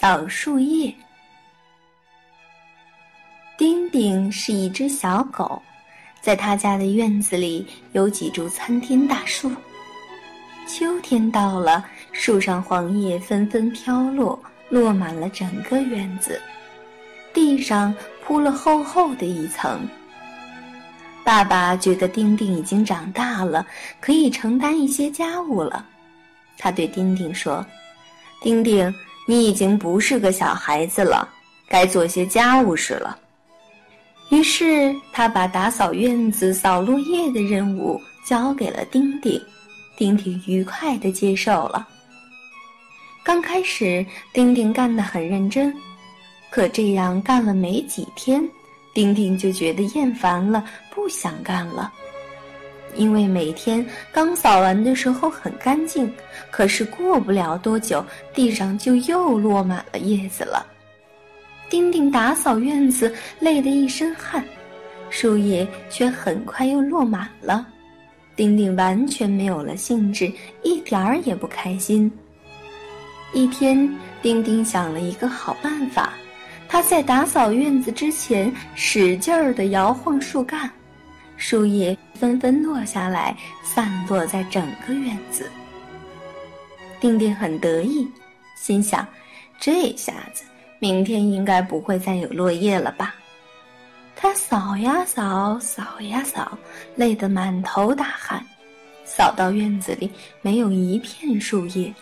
扫树叶。丁丁是一只小狗，在他家的院子里有几株参天大树。秋天到了，树上黄叶纷纷飘落，落满了整个院子，地上铺了厚厚的一层。爸爸觉得丁丁已经长大了，可以承担一些家务了。他对丁丁说：“丁丁，你已经不是个小孩子了，该做些家务事了。”于是他把打扫院子、扫落叶的任务交给了丁丁，丁丁愉快地接受了。刚开始，丁丁干得很认真，可这样干了没几天，丁丁就觉得厌烦了，不想干了。因为每天刚扫完的时候很干净，可是过不了多久，地上就又落满了叶子了。丁丁打扫院子累得一身汗，树叶却很快又落满了。丁丁完全没有了兴致，一点儿也不开心。一天，丁丁想了一个好办法，他在打扫院子之前使劲儿地摇晃树干，树叶纷纷落下来，散落在整个院子。丁丁很得意，心想：这下子。明天应该不会再有落叶了吧？他扫呀扫，扫呀扫，累得满头大汗。扫到院子里没有一片树叶，